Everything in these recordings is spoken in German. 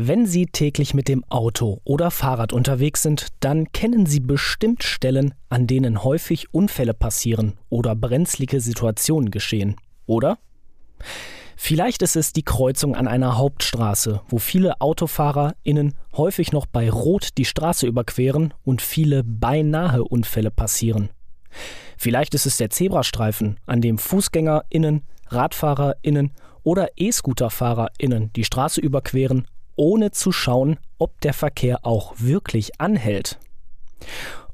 Wenn Sie täglich mit dem Auto oder Fahrrad unterwegs sind, dann kennen Sie bestimmt Stellen, an denen häufig Unfälle passieren oder brenzlige Situationen geschehen, oder? Vielleicht ist es die Kreuzung an einer Hauptstraße, wo viele AutofahrerInnen häufig noch bei Rot die Straße überqueren und viele beinahe Unfälle passieren. Vielleicht ist es der Zebrastreifen, an dem FußgängerInnen, RadfahrerInnen oder E-ScooterfahrerInnen die Straße überqueren ohne zu schauen, ob der Verkehr auch wirklich anhält.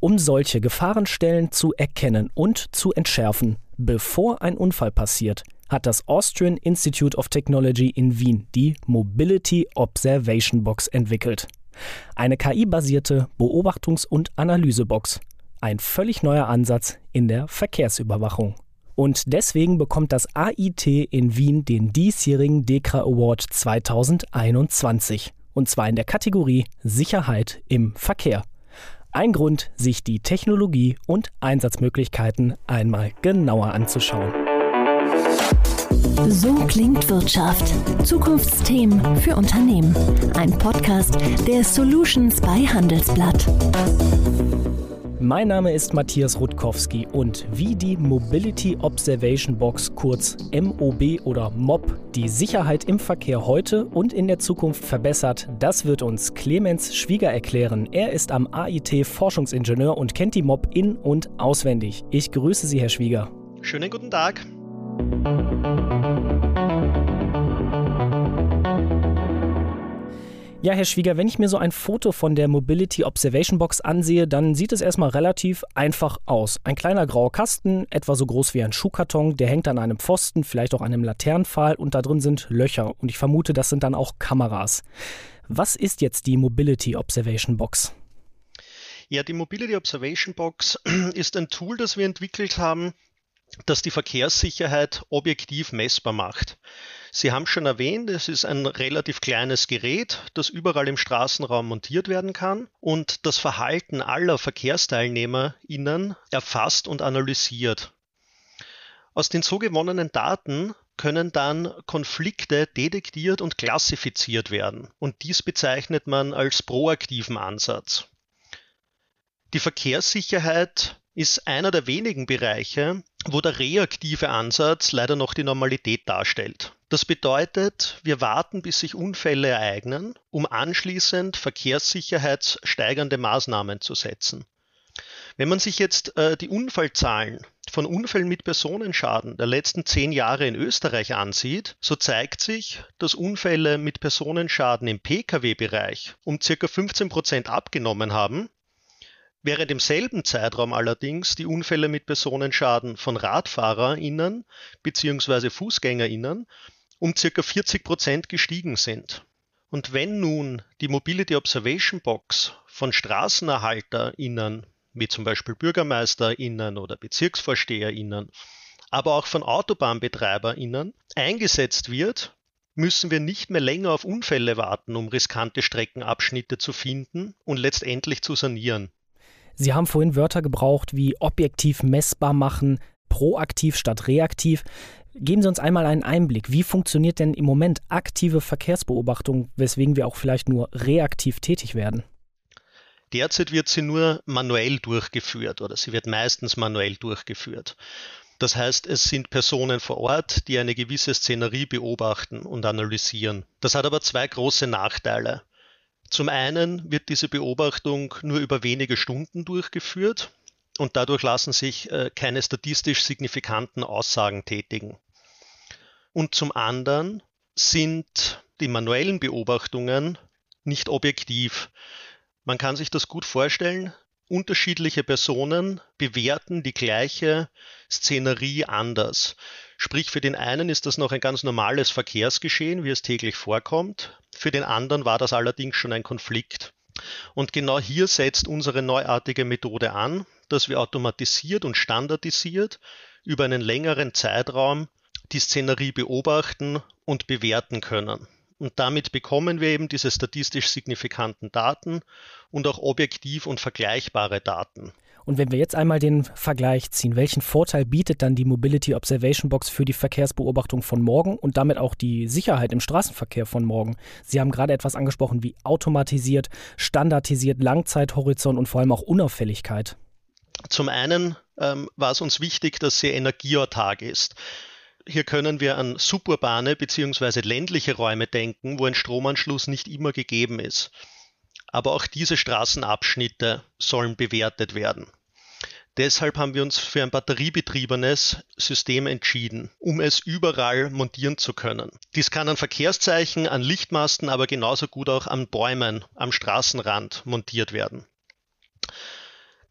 Um solche Gefahrenstellen zu erkennen und zu entschärfen, bevor ein Unfall passiert, hat das Austrian Institute of Technology in Wien die Mobility Observation Box entwickelt. Eine KI-basierte Beobachtungs- und Analysebox. Ein völlig neuer Ansatz in der Verkehrsüberwachung. Und deswegen bekommt das AIT in Wien den diesjährigen DEKRA Award 2021. Und zwar in der Kategorie Sicherheit im Verkehr. Ein Grund, sich die Technologie und Einsatzmöglichkeiten einmal genauer anzuschauen. So klingt Wirtschaft. Zukunftsthemen für Unternehmen. Ein Podcast der Solutions bei Handelsblatt. Mein Name ist Matthias Rutkowski und wie die Mobility Observation Box kurz MOB oder MOB die Sicherheit im Verkehr heute und in der Zukunft verbessert, das wird uns Clemens Schwieger erklären. Er ist am AIT Forschungsingenieur und kennt die MOB in- und auswendig. Ich grüße Sie, Herr Schwieger. Schönen guten Tag. Ja, Herr Schwieger, wenn ich mir so ein Foto von der Mobility Observation Box ansehe, dann sieht es erstmal relativ einfach aus. Ein kleiner grauer Kasten, etwa so groß wie ein Schuhkarton, der hängt an einem Pfosten, vielleicht auch an einem Laternenpfahl und da drin sind Löcher und ich vermute, das sind dann auch Kameras. Was ist jetzt die Mobility Observation Box? Ja, die Mobility Observation Box ist ein Tool, das wir entwickelt haben, das die Verkehrssicherheit objektiv messbar macht. Sie haben schon erwähnt, es ist ein relativ kleines Gerät, das überall im Straßenraum montiert werden kann und das Verhalten aller VerkehrsteilnehmerInnen erfasst und analysiert. Aus den so gewonnenen Daten können dann Konflikte detektiert und klassifiziert werden. Und dies bezeichnet man als proaktiven Ansatz. Die Verkehrssicherheit ist einer der wenigen Bereiche, wo der reaktive Ansatz leider noch die Normalität darstellt. Das bedeutet, wir warten, bis sich Unfälle ereignen, um anschließend verkehrssicherheitssteigernde Maßnahmen zu setzen. Wenn man sich jetzt äh, die Unfallzahlen von Unfällen mit Personenschaden der letzten zehn Jahre in Österreich ansieht, so zeigt sich, dass Unfälle mit Personenschaden im Pkw-Bereich um ca. 15 Prozent abgenommen haben Während im selben Zeitraum allerdings die Unfälle mit Personenschaden von RadfahrerInnen bzw. FußgängerInnen um ca. 40 Prozent gestiegen sind. Und wenn nun die Mobility Observation Box von StraßenerhalterInnen, wie zum Beispiel BürgermeisterInnen oder BezirksvorsteherInnen, aber auch von AutobahnbetreiberInnen eingesetzt wird, müssen wir nicht mehr länger auf Unfälle warten, um riskante Streckenabschnitte zu finden und letztendlich zu sanieren. Sie haben vorhin Wörter gebraucht wie objektiv messbar machen, proaktiv statt reaktiv. Geben Sie uns einmal einen Einblick. Wie funktioniert denn im Moment aktive Verkehrsbeobachtung, weswegen wir auch vielleicht nur reaktiv tätig werden? Derzeit wird sie nur manuell durchgeführt oder sie wird meistens manuell durchgeführt. Das heißt, es sind Personen vor Ort, die eine gewisse Szenerie beobachten und analysieren. Das hat aber zwei große Nachteile. Zum einen wird diese Beobachtung nur über wenige Stunden durchgeführt und dadurch lassen sich äh, keine statistisch signifikanten Aussagen tätigen. Und zum anderen sind die manuellen Beobachtungen nicht objektiv. Man kann sich das gut vorstellen. Unterschiedliche Personen bewerten die gleiche Szenerie anders. Sprich, für den einen ist das noch ein ganz normales Verkehrsgeschehen, wie es täglich vorkommt. Für den anderen war das allerdings schon ein Konflikt. Und genau hier setzt unsere neuartige Methode an, dass wir automatisiert und standardisiert über einen längeren Zeitraum die Szenerie beobachten und bewerten können. Und damit bekommen wir eben diese statistisch signifikanten Daten und auch objektiv und vergleichbare Daten. Und wenn wir jetzt einmal den Vergleich ziehen, welchen Vorteil bietet dann die Mobility Observation Box für die Verkehrsbeobachtung von morgen und damit auch die Sicherheit im Straßenverkehr von morgen? Sie haben gerade etwas angesprochen wie automatisiert, standardisiert, Langzeithorizont und vor allem auch Unauffälligkeit. Zum einen ähm, war es uns wichtig, dass sie energieautark ist. Hier können wir an suburbane bzw. ländliche Räume denken, wo ein Stromanschluss nicht immer gegeben ist. Aber auch diese Straßenabschnitte sollen bewertet werden. Deshalb haben wir uns für ein batteriebetriebenes System entschieden, um es überall montieren zu können. Dies kann an Verkehrszeichen, an Lichtmasten, aber genauso gut auch an Bäumen am Straßenrand montiert werden.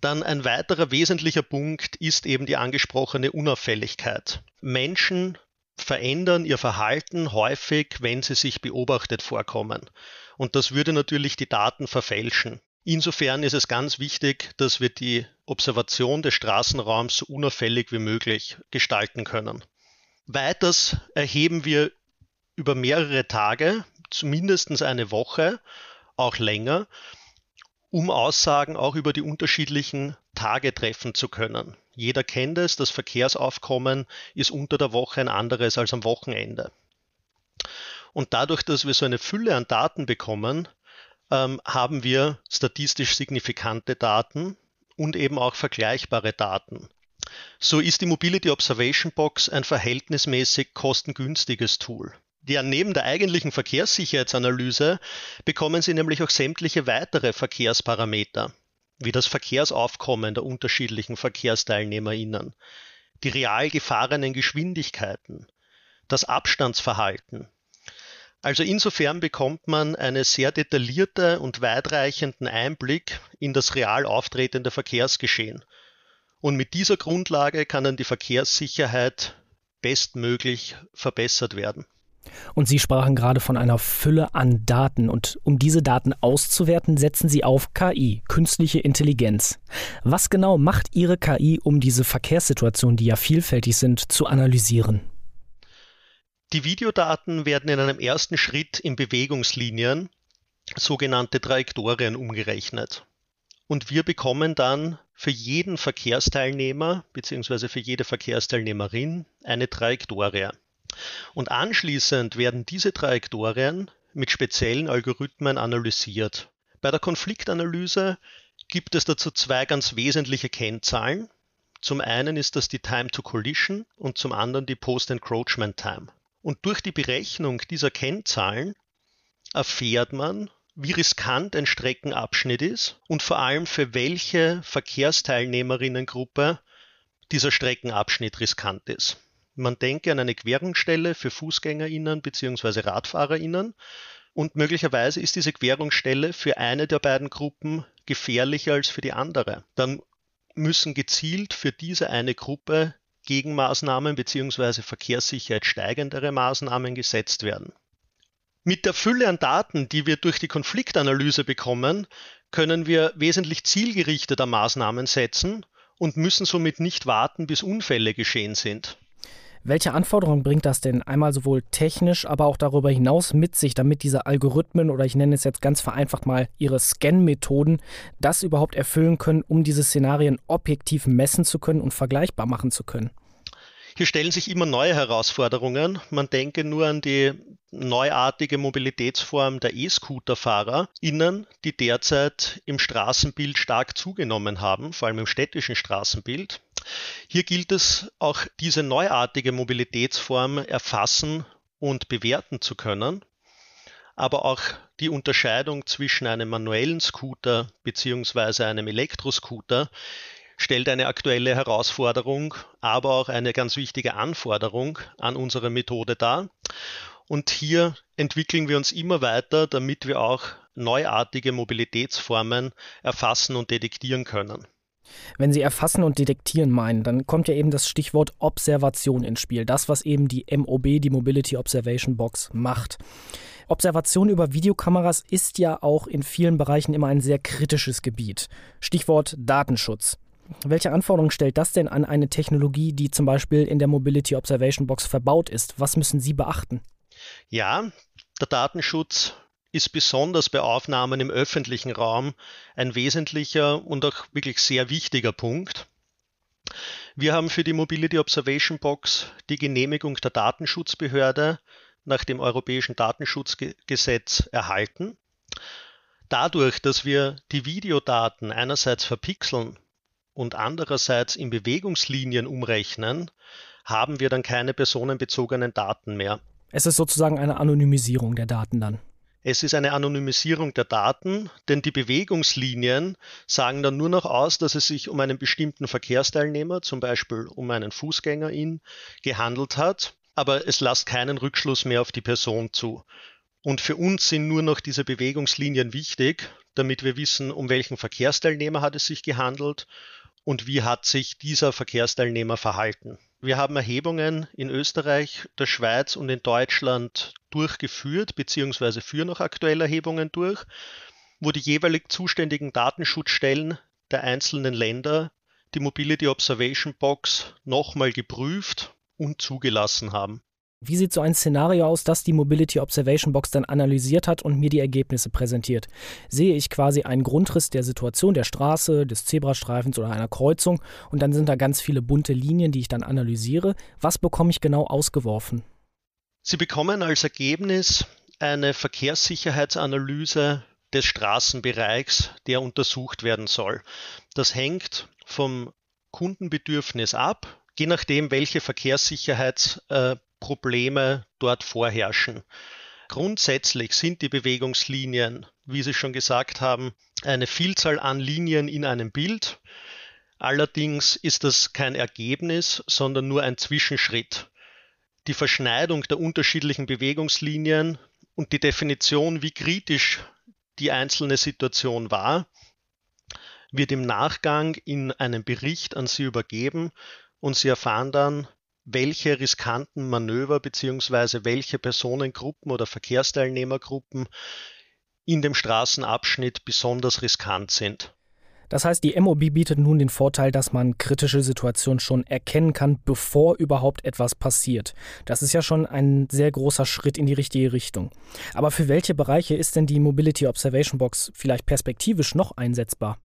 Dann ein weiterer wesentlicher Punkt ist eben die angesprochene Unauffälligkeit. Menschen verändern ihr Verhalten häufig, wenn sie sich beobachtet vorkommen. Und das würde natürlich die Daten verfälschen. Insofern ist es ganz wichtig, dass wir die Observation des Straßenraums so unauffällig wie möglich gestalten können. Weiters erheben wir über mehrere Tage, zumindest eine Woche, auch länger, um Aussagen auch über die unterschiedlichen Tage treffen zu können. Jeder kennt es, das Verkehrsaufkommen ist unter der Woche ein anderes als am Wochenende. Und dadurch, dass wir so eine Fülle an Daten bekommen, ähm, haben wir statistisch signifikante Daten und eben auch vergleichbare Daten. So ist die Mobility Observation Box ein verhältnismäßig kostengünstiges Tool. Ja, neben der eigentlichen Verkehrssicherheitsanalyse bekommen Sie nämlich auch sämtliche weitere Verkehrsparameter, wie das Verkehrsaufkommen der unterschiedlichen VerkehrsteilnehmerInnen, die real gefahrenen Geschwindigkeiten, das Abstandsverhalten. Also insofern bekommt man einen sehr detaillierten und weitreichenden Einblick in das real auftretende Verkehrsgeschehen. Und mit dieser Grundlage kann dann die Verkehrssicherheit bestmöglich verbessert werden. Und Sie sprachen gerade von einer Fülle an Daten. Und um diese Daten auszuwerten, setzen Sie auf KI, künstliche Intelligenz. Was genau macht Ihre KI, um diese Verkehrssituationen, die ja vielfältig sind, zu analysieren? Die Videodaten werden in einem ersten Schritt in Bewegungslinien, sogenannte Trajektorien, umgerechnet. Und wir bekommen dann für jeden Verkehrsteilnehmer bzw. für jede Verkehrsteilnehmerin eine Trajektorie. Und anschließend werden diese Trajektorien mit speziellen Algorithmen analysiert. Bei der Konfliktanalyse gibt es dazu zwei ganz wesentliche Kennzahlen. Zum einen ist das die Time to Collision und zum anderen die Post-Encroachment Time. Und durch die Berechnung dieser Kennzahlen erfährt man, wie riskant ein Streckenabschnitt ist und vor allem für welche Verkehrsteilnehmerinnengruppe dieser Streckenabschnitt riskant ist. Man denke an eine Querungsstelle für FußgängerInnen bzw. RadfahrerInnen und möglicherweise ist diese Querungsstelle für eine der beiden Gruppen gefährlicher als für die andere. Dann müssen gezielt für diese eine Gruppe Gegenmaßnahmen bzw. Verkehrssicherheit steigendere Maßnahmen gesetzt werden. Mit der Fülle an Daten, die wir durch die Konfliktanalyse bekommen, können wir wesentlich zielgerichteter Maßnahmen setzen und müssen somit nicht warten, bis Unfälle geschehen sind. Welche Anforderungen bringt das denn einmal sowohl technisch, aber auch darüber hinaus mit sich, damit diese Algorithmen oder ich nenne es jetzt ganz vereinfacht mal ihre Scan-Methoden das überhaupt erfüllen können, um diese Szenarien objektiv messen zu können und vergleichbar machen zu können? Hier stellen sich immer neue Herausforderungen. Man denke nur an die neuartige Mobilitätsform der E-Scooter-FahrerInnen, die derzeit im Straßenbild stark zugenommen haben, vor allem im städtischen Straßenbild. Hier gilt es auch diese neuartige Mobilitätsform erfassen und bewerten zu können, aber auch die Unterscheidung zwischen einem manuellen Scooter bzw. einem Elektroscooter stellt eine aktuelle Herausforderung, aber auch eine ganz wichtige Anforderung an unsere Methode dar. Und hier entwickeln wir uns immer weiter, damit wir auch neuartige Mobilitätsformen erfassen und detektieren können. Wenn Sie erfassen und detektieren meinen, dann kommt ja eben das Stichwort Observation ins Spiel. Das, was eben die MOB, die Mobility Observation Box, macht. Observation über Videokameras ist ja auch in vielen Bereichen immer ein sehr kritisches Gebiet. Stichwort Datenschutz. Welche Anforderungen stellt das denn an eine Technologie, die zum Beispiel in der Mobility Observation Box verbaut ist? Was müssen Sie beachten? Ja, der Datenschutz ist besonders bei Aufnahmen im öffentlichen Raum ein wesentlicher und auch wirklich sehr wichtiger Punkt. Wir haben für die Mobility Observation Box die Genehmigung der Datenschutzbehörde nach dem Europäischen Datenschutzgesetz erhalten. Dadurch, dass wir die Videodaten einerseits verpixeln und andererseits in Bewegungslinien umrechnen, haben wir dann keine personenbezogenen Daten mehr. Es ist sozusagen eine Anonymisierung der Daten dann. Es ist eine Anonymisierung der Daten, denn die Bewegungslinien sagen dann nur noch aus, dass es sich um einen bestimmten Verkehrsteilnehmer, zum Beispiel um einen Fußgänger in, gehandelt hat, aber es lässt keinen Rückschluss mehr auf die Person zu. Und für uns sind nur noch diese Bewegungslinien wichtig, damit wir wissen, um welchen Verkehrsteilnehmer hat es sich gehandelt und wie hat sich dieser Verkehrsteilnehmer verhalten. Wir haben Erhebungen in Österreich, der Schweiz und in Deutschland durchgeführt, beziehungsweise führen noch aktuell Erhebungen durch, wo die jeweilig zuständigen Datenschutzstellen der einzelnen Länder die Mobility Observation Box nochmal geprüft und zugelassen haben. Wie sieht so ein Szenario aus, das die Mobility Observation Box dann analysiert hat und mir die Ergebnisse präsentiert? Sehe ich quasi einen Grundriss der Situation der Straße, des Zebrastreifens oder einer Kreuzung und dann sind da ganz viele bunte Linien, die ich dann analysiere. Was bekomme ich genau ausgeworfen? Sie bekommen als Ergebnis eine Verkehrssicherheitsanalyse des Straßenbereichs, der untersucht werden soll. Das hängt vom Kundenbedürfnis ab, je nachdem, welche Verkehrssicherheits äh, Probleme dort vorherrschen. Grundsätzlich sind die Bewegungslinien, wie Sie schon gesagt haben, eine Vielzahl an Linien in einem Bild. Allerdings ist das kein Ergebnis, sondern nur ein Zwischenschritt. Die Verschneidung der unterschiedlichen Bewegungslinien und die Definition, wie kritisch die einzelne Situation war, wird im Nachgang in einem Bericht an Sie übergeben und Sie erfahren dann, welche riskanten Manöver bzw. welche Personengruppen oder Verkehrsteilnehmergruppen in dem Straßenabschnitt besonders riskant sind. Das heißt, die MOB bietet nun den Vorteil, dass man kritische Situationen schon erkennen kann, bevor überhaupt etwas passiert. Das ist ja schon ein sehr großer Schritt in die richtige Richtung. Aber für welche Bereiche ist denn die Mobility Observation Box vielleicht perspektivisch noch einsetzbar?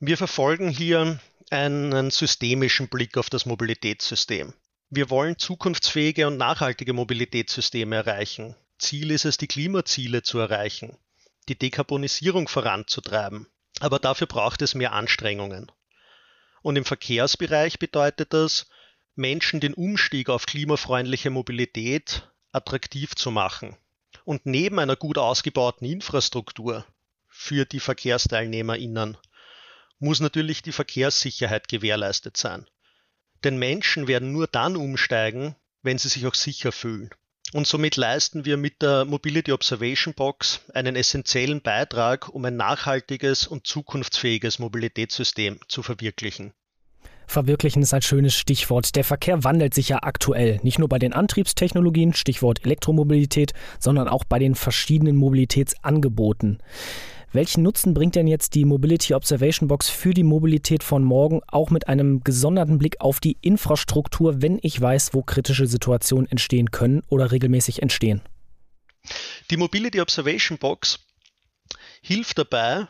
Wir verfolgen hier einen systemischen Blick auf das Mobilitätssystem. Wir wollen zukunftsfähige und nachhaltige Mobilitätssysteme erreichen. Ziel ist es, die Klimaziele zu erreichen, die Dekarbonisierung voranzutreiben. Aber dafür braucht es mehr Anstrengungen. Und im Verkehrsbereich bedeutet das, Menschen den Umstieg auf klimafreundliche Mobilität attraktiv zu machen. Und neben einer gut ausgebauten Infrastruktur für die VerkehrsteilnehmerInnen muss natürlich die Verkehrssicherheit gewährleistet sein. Denn Menschen werden nur dann umsteigen, wenn sie sich auch sicher fühlen. Und somit leisten wir mit der Mobility Observation Box einen essentiellen Beitrag, um ein nachhaltiges und zukunftsfähiges Mobilitätssystem zu verwirklichen. Verwirklichen ist ein schönes Stichwort. Der Verkehr wandelt sich ja aktuell, nicht nur bei den Antriebstechnologien, Stichwort Elektromobilität, sondern auch bei den verschiedenen Mobilitätsangeboten. Welchen Nutzen bringt denn jetzt die Mobility Observation Box für die Mobilität von morgen, auch mit einem gesonderten Blick auf die Infrastruktur, wenn ich weiß, wo kritische Situationen entstehen können oder regelmäßig entstehen? Die Mobility Observation Box hilft dabei,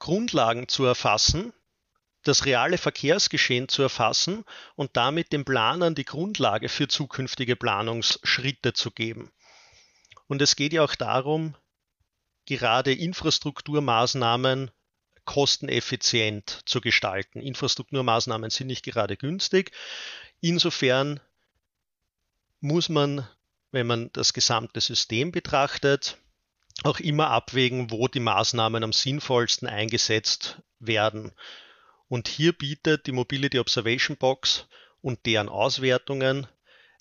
Grundlagen zu erfassen, das reale Verkehrsgeschehen zu erfassen und damit den Planern die Grundlage für zukünftige Planungsschritte zu geben. Und es geht ja auch darum, gerade Infrastrukturmaßnahmen kosteneffizient zu gestalten. Infrastrukturmaßnahmen sind nicht gerade günstig. Insofern muss man, wenn man das gesamte System betrachtet, auch immer abwägen, wo die Maßnahmen am sinnvollsten eingesetzt werden. Und hier bietet die Mobility Observation Box und deren Auswertungen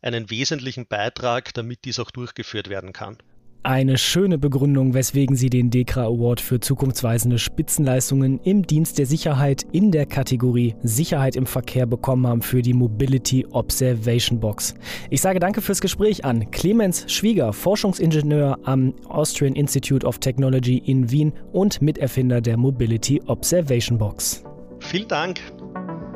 einen wesentlichen Beitrag, damit dies auch durchgeführt werden kann. Eine schöne Begründung, weswegen Sie den DEKRA Award für zukunftsweisende Spitzenleistungen im Dienst der Sicherheit in der Kategorie Sicherheit im Verkehr bekommen haben für die Mobility Observation Box. Ich sage danke fürs Gespräch an Clemens Schwieger, Forschungsingenieur am Austrian Institute of Technology in Wien und Miterfinder der Mobility Observation Box. Vielen Dank.